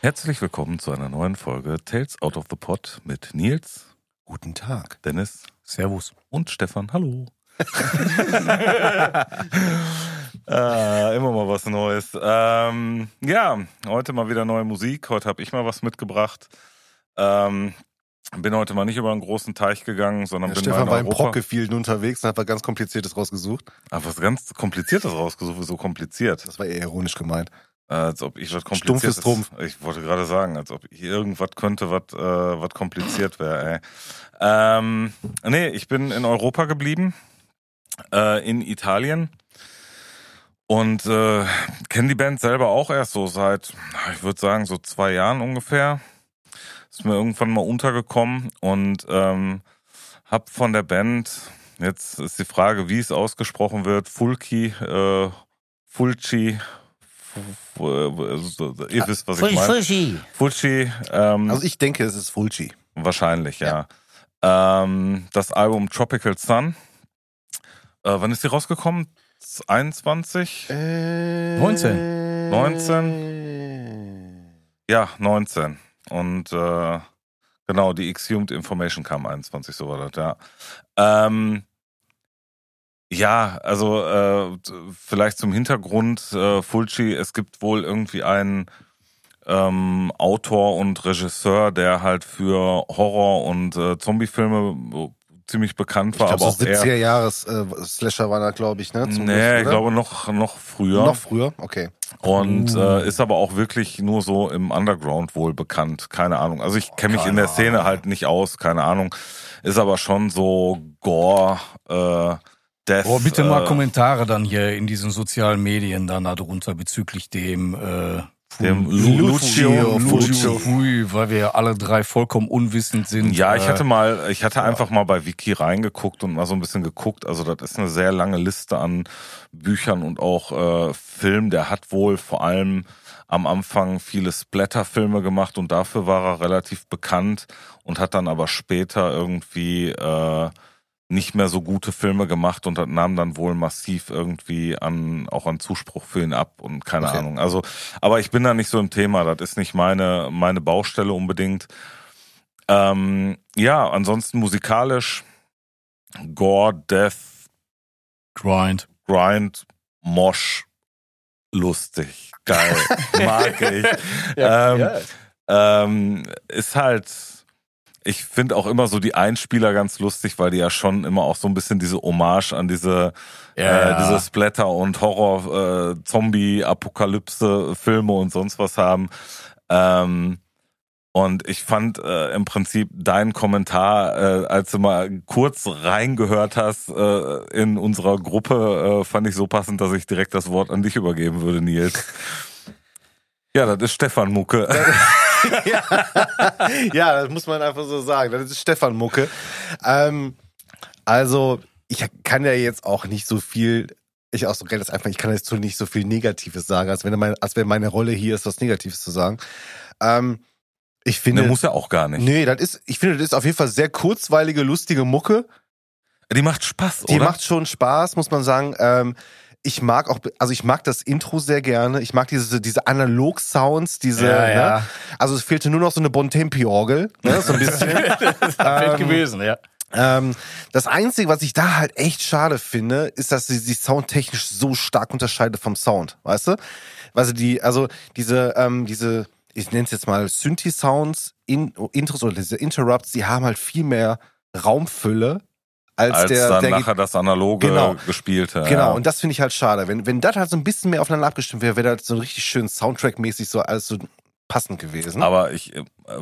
Herzlich willkommen zu einer neuen Folge Tales Out of the Pot mit Nils, Guten Tag. Dennis Servus. und Stefan. Hallo. äh, immer mal was Neues. Ähm, ja, heute mal wieder neue Musik. Heute habe ich mal was mitgebracht. Ähm, bin heute mal nicht über einen großen Teich gegangen, sondern Ja, bin Stefan mal war in im Europa. Brockefield unterwegs und hat was ganz Kompliziertes rausgesucht. Ah, was ganz Kompliziertes rausgesucht, so kompliziert. Das war eher ironisch gemeint. Als ob ich was Stumpf kompliziertes... ist Trumpf. Ich wollte gerade sagen, als ob ich irgendwas könnte, was äh, was kompliziert wäre. Ähm, nee, ich bin in Europa geblieben, äh, in Italien. Und äh, kenne die Band selber auch erst so seit, ich würde sagen, so zwei Jahren ungefähr. Ist mir irgendwann mal untergekommen und ähm, hab von der Band, jetzt ist die Frage, wie es ausgesprochen wird, Fulci, äh, Fulci, Fu- Fu- ihr wisst, was ich meine. Fulci. Fulci, ähm, Also ich denke, es ist Fulci. wahrscheinlich, ja. Ähm, das Album Tropical Sun. Äh, wann ist die rausgekommen? 21? Äh, 19. 19. Ja, 19. Und äh, genau, die Exhumed Information kam 21, so war das, ja. Ähm, ja, also äh, vielleicht zum Hintergrund, äh, Fulci, es gibt wohl irgendwie einen ähm, Autor und Regisseur, der halt für Horror- und äh, Zombiefilme ziemlich bekannt Ich war, glaube, aber so auch eher 70er Jahres äh, Slasher war da, glaube ich, ne? Zum Nee, Schluss, ich glaube noch, noch früher. Noch früher? Okay. Und Uh. äh, ist aber auch wirklich nur so im Underground wohl bekannt. Keine Ahnung. Also ich kenne mich in der Szene halt nicht aus, keine Ahnung. Ist aber schon so Gore, äh, Death. Oh, bitte mal äh, Kommentare dann hier in diesen sozialen Medien dann darunter bezüglich dem äh, Dem Lucio Lucio Fulci. Fui, weil wir alle drei vollkommen unwissend sind. Ja, ich äh, hatte mal, ich hatte einfach mal bei Wiki reingeguckt und mal so ein bisschen geguckt. Also das ist eine sehr lange Liste an Büchern und auch äh, Filmen. Der hat wohl vor allem am Anfang viele Splatter-Filme gemacht und dafür war er relativ bekannt und hat dann aber später irgendwie äh, nicht mehr so gute Filme gemacht und das nahm dann wohl massiv irgendwie an auch an Zuspruch für ihn ab und keine Okay. Ahnung. Also, aber ich bin da nicht so im Thema. Das ist nicht meine meine Baustelle unbedingt. Ähm, ja, ansonsten musikalisch Gore, Death, Grind. Grind, Mosh, lustig, geil, mag ich. ähm, ähm, ist halt, ich finde auch immer so die Einspieler ganz lustig, weil die ja schon immer auch so ein bisschen diese Hommage an diese, Ja. äh, diese Splatter- und Horror, äh, und sonst was haben. Ähm, und ich fand äh, im Prinzip deinen Kommentar, äh, als du mal kurz reingehört hast äh, in unserer Gruppe, äh, fand ich so passend, dass ich direkt das Wort an dich übergeben würde, Nils. Ja, das ist Stefan Mucke. ja, das muss man einfach so sagen. Das ist Stefan Mucke. Ähm, also, ich kann ja jetzt auch nicht so viel, ich auch so das einfach, ich kann jetzt nicht so viel Negatives sagen, als wenn, mein, als wenn meine Rolle hier ist, was Negatives zu sagen. Ähm, ich finde. Der muss ja auch gar nicht. Nee, das ist, ich finde, das ist auf jeden Fall sehr kurzweilige, lustige Mucke. Die macht Spaß, Die oder? macht schon Spaß, muss man sagen. Ähm, ich mag auch, also ich mag das Intro sehr gerne. Ich mag diese, diese Analog-Sounds, diese, Ja, ne? ja. Also es fehlte nur noch so eine Bontempi-Orgel, ne? so ein bisschen. Fällt Ähm, gewesen, ja. ähm, das Einzige, was ich da halt echt schade finde, ist, dass sie sich soundtechnisch so stark unterscheidet vom Sound, weißt du? Also die, also diese, ähm, diese, ich nenne es jetzt mal Synthi-Sounds, in, Intros oder diese Interrupts, die haben halt viel mehr Raumfülle als, als der, dann der nachher das analoge Genau. gespielte. Genau, ja. und das finde ich halt schade. Wenn, wenn das halt so ein bisschen mehr aufeinander abgestimmt wäre, wäre das so richtig schön Soundtrack-mäßig so alles so passend gewesen. Aber ich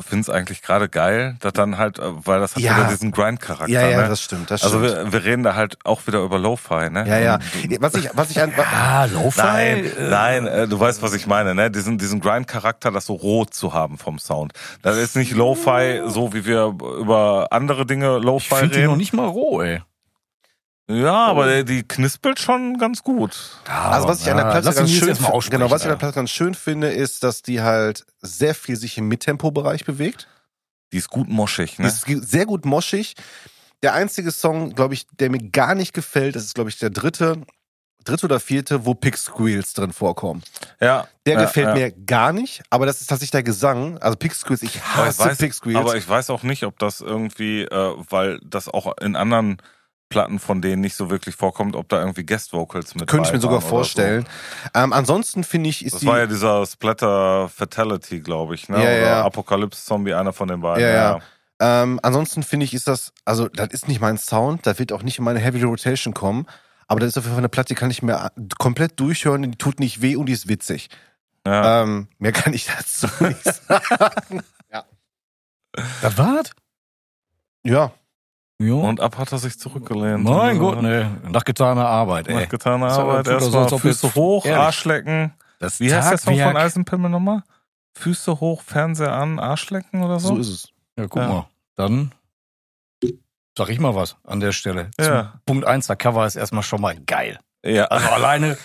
finde es eigentlich gerade geil, dass dann halt, äh, weil das hat Ja. wieder diesen Grind-Charakter. ja, ja, ne? das stimmt, das also stimmt. wir, wir reden da halt auch wieder über Lo-Fi, ne? ja, ja. Und- Was ich, was ich an, Ah, Lo-Fi? Nein, äh, nein, äh, du weißt, was ich meine, ne? Diesen, diesen Grind-Charakter, das so rot zu haben vom Sound. Das ist nicht Lo-Fi, so wie wir über andere Dinge Ich Lo-Fi finde die noch reden. nicht mal roh, ey. Ja, aber der- die knispelt schon ganz gut. Also was ich an der Platte ganz schön genau, was ich an der. Platte ganz schön finde, ist, dass die halt sehr viel sich im Mittempo-Bereich bewegt. Die ist gut moschig, Die ne? ist ge- sehr gut moschig. Der einzige Song, glaube ich, der mir gar nicht gefällt, das ist, glaube ich, der dritte. dritte oder vierte, wo Pick Squeals drin vorkommen. Ja. Der ja, gefällt ja. mir gar nicht, aber das ist tatsächlich der Gesang. Also Pick Squeals, ich Aber ich, hasse weiß, Pick Squeals. aber ich weiß auch nicht, ob das irgendwie, äh, weil das auch in anderen Platten von denen nicht so wirklich vorkommt, ob da irgendwie Guest Vocals mit Könnte ich mir sogar vorstellen. Ähm, ansonsten finde ich, So. ist Das die. war ja dieser Splatter Fatality, glaube ich, ne? Ja, oder ja. Apocalypse Zombie, einer von den beiden. Ja, ja. Ähm, ansonsten finde ich, ist das, also das ist nicht mein Sound, das wird auch nicht in meine Heavy Rotation kommen, aber das ist auf jeden Fall eine Platte, die kann ich mir komplett durchhören, die tut nicht weh und die ist witzig. ja. Ähm, mehr kann ich dazu nicht sagen. Das war's? Ja, Ja. Und ab hat er sich zurückgelehnt. mein Gott, äh, ne. Nach getaner Arbeit, ey. Nach getaner Arbeit. er Erstmal Füße hoch, ehrlich. Arschlecken. Das Wie heißt der Song von Eisenpimmel nochmal? Füße hoch, Fernseher an, Arschlecken oder so? so ist es. Ja, guck Ja. mal. Dann sag ich mal was an der Stelle. Ja. Punkt eins, der Cover ist erstmal schon mal geil. Ja. Also alleine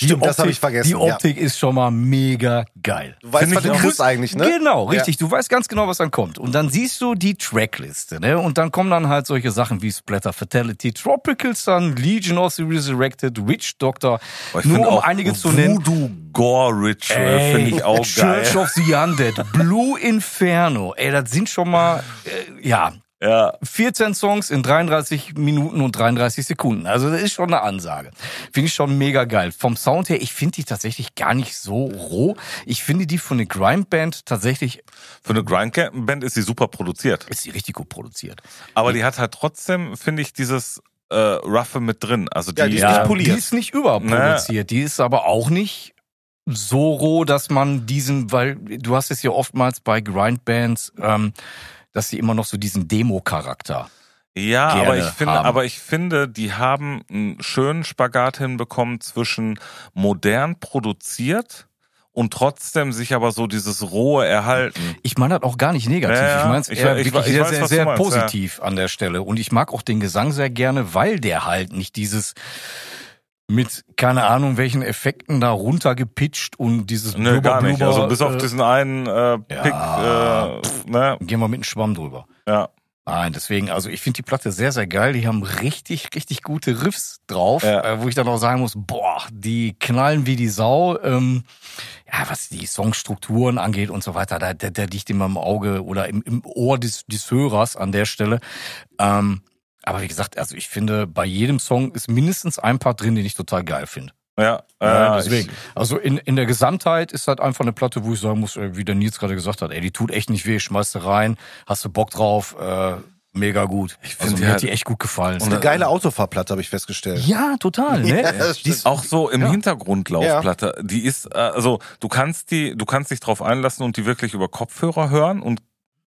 die Stimmt, das Optik, hab ich vergessen, Die ja. Optik ist schon mal mega geil. Du weißt, was du kriegst eigentlich, ne? Genau, richtig. Du weißt ganz genau, was dann kommt. Und dann siehst du die Trackliste, ne? Und dann kommen dann halt solche Sachen wie Splatter Fatality, Tropical Sun, Legion of the Resurrected, Witch Doctor. Ich Nur um einige zu nennen. Voodoo Gore Ritual finde ich auch Church geil. of the Undead, Blue Inferno. Ey, das sind schon mal, äh, ja, Ja. 14 Songs in 33 Minuten und 33 Sekunden. Also das ist schon eine Ansage. Finde ich schon mega geil. Vom Sound her, ich finde die tatsächlich gar nicht so roh. Ich finde die von der Grindband tatsächlich, Für eine Grindband ist sie super produziert. ist die richtig gut produziert. Aber die hat halt trotzdem, finde ich, dieses äh, Roughe mit drin. Also die, Ja, die ist Ja, nicht poliert. die ist nicht überproduziert. Die ist aber auch nicht so roh, dass man diesen, weil du hast es ja oftmals bei Grindbands, ähm, dass sie immer noch so diesen Demo-Charakter. Ja, aber ich finde, haben. aber ich finde, die haben einen schönen Spagat hinbekommen zwischen modern produziert und trotzdem sich aber so dieses rohe erhalten. Ich meine das auch gar nicht negativ. Ja, ja. ich meine es Ich- eher ich- wirklich ich sehr, weiß, sehr, sehr meinst, ja. positiv an der Stelle. Und ich mag auch den Gesang sehr gerne, weil der halt nicht dieses mit keine Ahnung welchen Effekten da runtergepitcht und dieses Nö, Blubber, gar nicht. Blubber, Also bis auf äh, diesen einen äh, Pick, Ja. äh, ne? gehen wir mit einem Schwamm drüber. Ja. Nein, deswegen, also ich finde die Platte sehr, sehr geil. Die haben richtig, richtig gute Riffs drauf, Ja. äh, wo ich dann auch sagen muss, boah, die knallen wie die Sau. Ähm, ja, was die Songstrukturen angeht und so weiter, da, der, der liegt immer im Auge oder im, im Ohr des, des Hörers an der Stelle. Ähm, aber wie gesagt, also ich finde, bei jedem Song ist mindestens ein Part drin, den ich total geil finde. Ja, Ja, äh, deswegen. Ich, Also in, in der Gesamtheit ist halt einfach eine Platte, wo ich sagen muss, äh, wie der Nils gerade gesagt hat, ey, die tut echt nicht weh, schmeißt du rein, hast du Bock drauf, äh, mega gut. Ich find also die mir hat halt- die echt gut gefallen. Ist eine geile Autofahrplatte, habe ich festgestellt. Ja, total, ne? Ja, das die ist, auch so im Ja. Hintergrund Laufplatte. Die ist, äh, also du kannst die, du kannst dich drauf einlassen und die wirklich über Kopfhörer hören und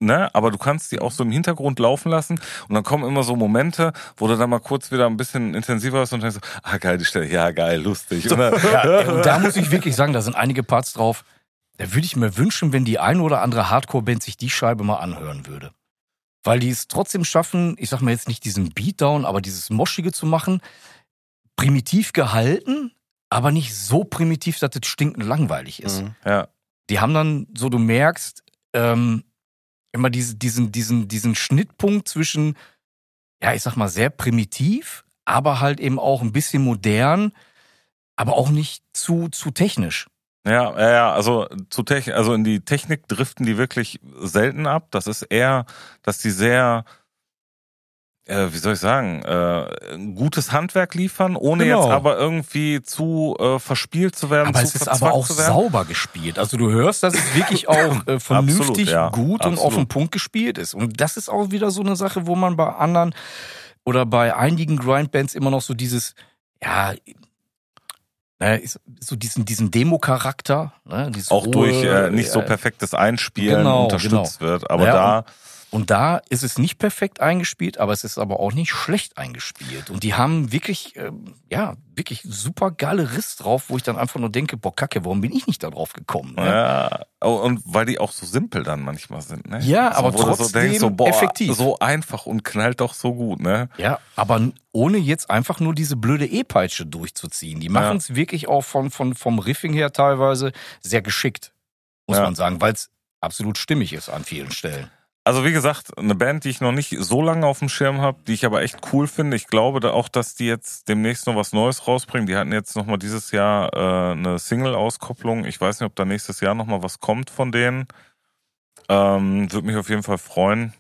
Ne, aber du kannst die auch so im Hintergrund laufen lassen und dann kommen immer so Momente, wo du dann mal kurz wieder ein bisschen intensiver ist und denkst, so, ah geil, die Stelle, ja geil, lustig. Und dann, ja, ey, und da muss ich wirklich sagen, da sind einige Parts drauf. Da würde ich mir wünschen, wenn die ein oder andere Hardcore-Band sich die Scheibe mal anhören würde. Weil die es trotzdem schaffen, ich sag mal jetzt nicht diesen Beatdown, aber dieses Moschige zu machen, primitiv gehalten, aber nicht so primitiv, dass es stinkend langweilig ist. Mhm. ja, die haben dann, so du merkst, ähm, immer diese, diesen, diesen, diesen Schnittpunkt zwischen, ja, ich sag mal, sehr primitiv, aber halt eben auch ein bisschen modern, aber auch nicht zu, zu technisch. ja, ja, ja, also zu Technik, also in die Technik driften die wirklich selten ab. Das ist eher, dass die sehr äh, wie soll ich sagen, äh, ein gutes Handwerk liefern, ohne Genau. jetzt aber irgendwie zu äh, verspielt zu werden. Aber zu es ist aber auch sauber gespielt. Also du hörst, dass es wirklich auch äh, vernünftig, Absolut, ja. gut und auf Absolut. den Punkt gespielt ist. Und das ist auch wieder so eine Sache, wo man bei anderen oder bei einigen Grindbands immer noch so dieses, ja, so diesen, diesen Demo-Charakter, ne, auch durch rohe, äh, nicht so äh, perfektes Einspielen Genau, unterstützt wird. Aber Ja, da, Und da ist es nicht perfekt eingespielt, aber es ist aber auch nicht schlecht eingespielt. Und die haben wirklich, ähm, ja, wirklich super geile Riss drauf, wo ich dann einfach nur denke, boah, Kacke, warum bin ich nicht da drauf gekommen? Ne? ja, oh, und weil die auch so simpel dann manchmal sind, ne? Ja, aber wo du trotzdem effektiv. So einfach und knallt doch so gut, ne? Ja, aber ohne jetzt einfach nur diese blöde E-Peitsche durchzuziehen. Die machen es wirklich auch von, von, vom Riffing her teilweise sehr geschickt, muss Ja. man sagen, weil es absolut stimmig ist an vielen Stellen. Also wie gesagt, eine Band, die ich noch nicht so lange auf dem Schirm habe, die ich aber echt cool finde. Ich glaube da auch, dass die jetzt demnächst noch was Neues rausbringen. Die hatten jetzt nochmal dieses Jahr äh, eine Single-Auskopplung. Ich weiß nicht, ob da nächstes Jahr nochmal was kommt von denen. Ähm, Würde mich auf jeden Fall freuen.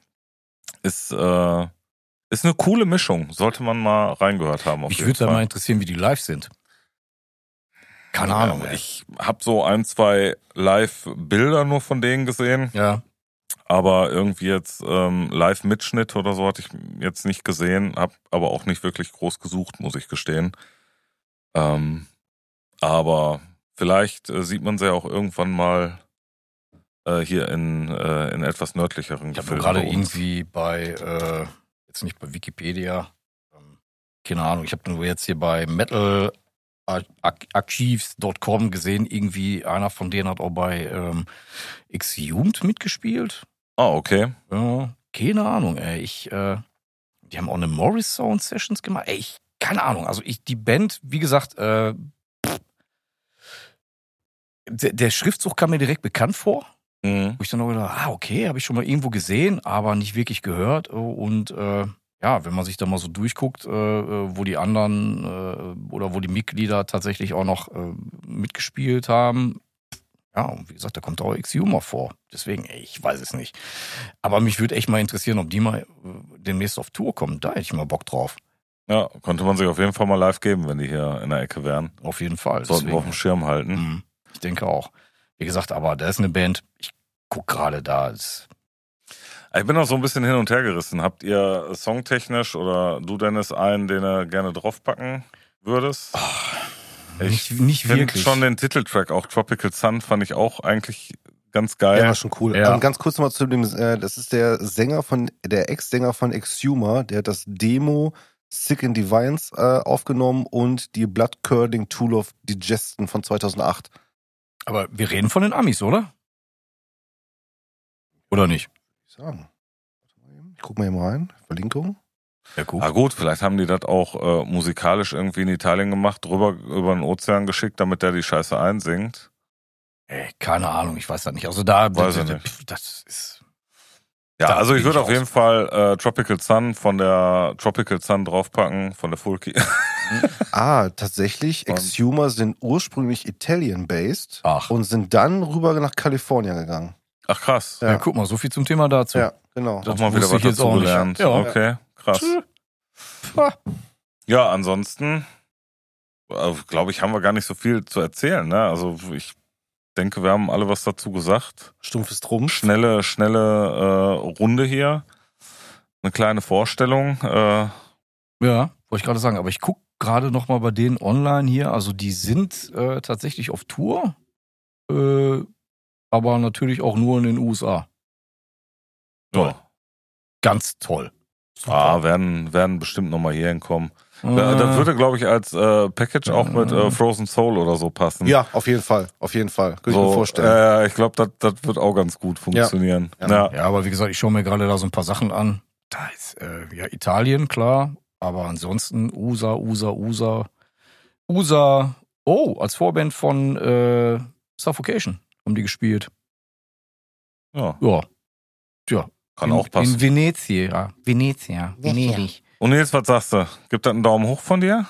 Ist, äh, ist eine coole Mischung. Sollte man mal reingehört haben. Mich würde da mal interessieren, wie die live sind. Keine Ahnung, ey. Ich habe so ein, zwei Live-Bilder nur von denen gesehen. Ja. Aber irgendwie jetzt ähm, Live-Mitschnitt oder so hatte ich jetzt nicht gesehen, habe aber auch nicht wirklich groß gesucht, muss ich gestehen. Ähm, aber vielleicht äh, sieht man sie ja auch irgendwann mal äh, hier in, äh, in etwas nördlicheren Ich habe gerade irgendwie bei, äh, jetzt nicht bei Wikipedia, ähm, keine Ahnung, ich habe nur jetzt hier bei metalarchives.com gesehen, irgendwie einer von denen hat auch bei ähm, Exhumed mitgespielt. Ah, okay. Ja, keine Ahnung, ey. Ich, äh, die haben auch eine Morris Sound Sessions gemacht. Ey, ich, keine Ahnung. Also ich, die Band, wie gesagt, äh, der, der Schriftzug kam mir direkt bekannt vor. Mhm. Wo ich dann auch gedacht, ah, okay, habe ich schon mal irgendwo gesehen, aber nicht wirklich gehört. Und äh, ja, wenn man sich da mal so durchguckt, äh, äh, wo die anderen äh, oder wo die Mitglieder tatsächlich auch noch äh, mitgespielt haben, ja, und wie gesagt, da kommt auch X-Humor vor. Deswegen, ey, ich weiß es nicht. Aber mich würde echt mal interessieren, ob die mal äh, demnächst auf Tour kommen. Da hätte ich mal Bock drauf. Ja, konnte man sich auf jeden Fall mal live geben, wenn die hier in der Ecke wären. Auf jeden Fall. Sollten wir auf dem Schirm halten. Mhm. Ich denke auch. Wie gesagt, aber da ist eine Band, ich guck gerade da. Ist, Ich bin noch so ein bisschen hin und her gerissen. Habt ihr songtechnisch oder du Dennis einen, den du gerne draufpacken würdest? nicht, nicht find wirklich. schon den Titeltrack, auch Tropical Sun, fand ich auch eigentlich ganz geil. Ja, schon cool. Ja. Ähm, ganz kurz nochmal zu dem, äh, das ist der Sänger von, der Ex-Sänger von Exhumer, der hat das Demo Sick in Deviance äh, aufgenommen und die Blood Curding Tool of Digestion von 2008. aber wir reden von den Amis, oder? Oder nicht? Ich sagen. Ich guck mal eben rein. Verlinkung. Ja, cool. Ah gut, vielleicht haben die das auch äh, musikalisch irgendwie in Italien gemacht, drüber über den Ozean geschickt, damit der die Scheiße einsingt. Ey, keine Ahnung, ich weiß das nicht. Also da, Weiß das, ich nicht. das ist. Ja, Da also ich würde ich auf jeden Fall äh, Tropical Sun von der Tropical Sun draufpacken, von der Fulky. Ah, tatsächlich. Exhumer sind ursprünglich Italian-based und sind dann rüber nach Kalifornien gegangen. Ach krass. Ja. Ja. guck mal, so viel zum Thema dazu. Ja, genau. Auch mal wieder was ich jetzt dazu gelernt. Ja. Okay, krass. Ja, ansonsten äh, glaube ich, haben wir gar nicht so viel zu erzählen. Ne? Also ich denke, wir haben alle was dazu gesagt. Stumpfes Trumpf. Schnelle, schnelle äh, Runde hier. Eine kleine Vorstellung. Äh, Ja, wollte ich gerade sagen. Aber ich gucke gerade noch mal bei denen online hier. Also die sind äh, tatsächlich auf Tour, äh, aber natürlich auch nur in den USA. Toll. Ganz toll. Ah, werden, werden bestimmt nochmal hier hinkommen. Äh, Das würde, glaube ich, als äh, Package auch mit äh, Frozen Soul oder so passen. Ja, auf jeden Fall. Auf jeden Fall. Könnte ich mir so, vorstellen. Äh, ich glaube, das wird auch ganz gut funktionieren. Ja. Ja. Ja, aber wie gesagt, ich schaue mir gerade da so ein paar Sachen an. Da ist äh, ja Italien, klar. Aber ansonsten USA, USA, USA. USA, oh, als Vorband von äh, Suffocation haben die gespielt. ja. Ja. Tja. Kann in, auch passen. In Venezia. Venezia. Venedig. Und jetzt, was sagst du? Gibt das einen Daumen hoch von dir?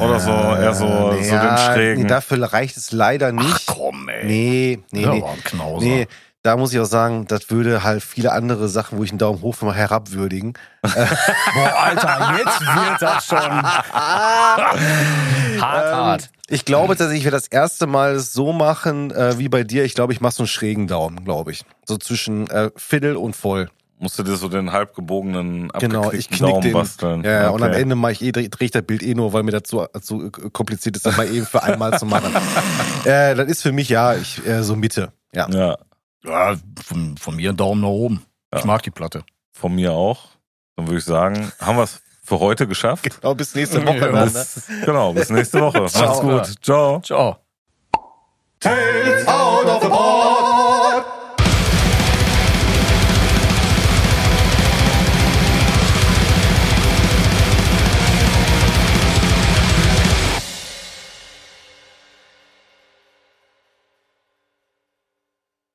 Oder so, eher so- so den schrägen. Nee, dafür reicht es leider nicht. Ach komm, ey. Nee, nee, ja, nee. war ein Knauser. Nee, da muss ich auch sagen, das würde halt viele andere Sachen, wo ich einen Daumen hoch mal herabwürdigen. Boah, Alter, jetzt wird das schon hart, Ähm, hart. Ich glaube tatsächlich, ich werde das erste Mal so machen äh, wie bei dir. Ich glaube, ich mache so einen schrägen Daumen, glaube ich. So zwischen äh, Viertel und voll. Musst du dir so den halb gebogenen, Genau, ich knick Daumen den. basteln? Ja, ja, und am Okay. Ende mache ich eh, drehe dreh ich das Bild eh nur, weil mir das so, so kompliziert ist, das mal eben für einmal zu machen. äh, das ist für mich ja ich, äh, so Mitte. Ja. Ja, Ja, von, von mir ein Daumen nach oben. Ich Ja. mag die Platte. von mir auch. Dann würde ich sagen, haben wir es für heute geschafft. Genau, bis nächste Woche Ja, dann. Ne? Bis, genau, bis nächste Woche. Macht's gut. Ciao. Ciao. Tales out of the ball.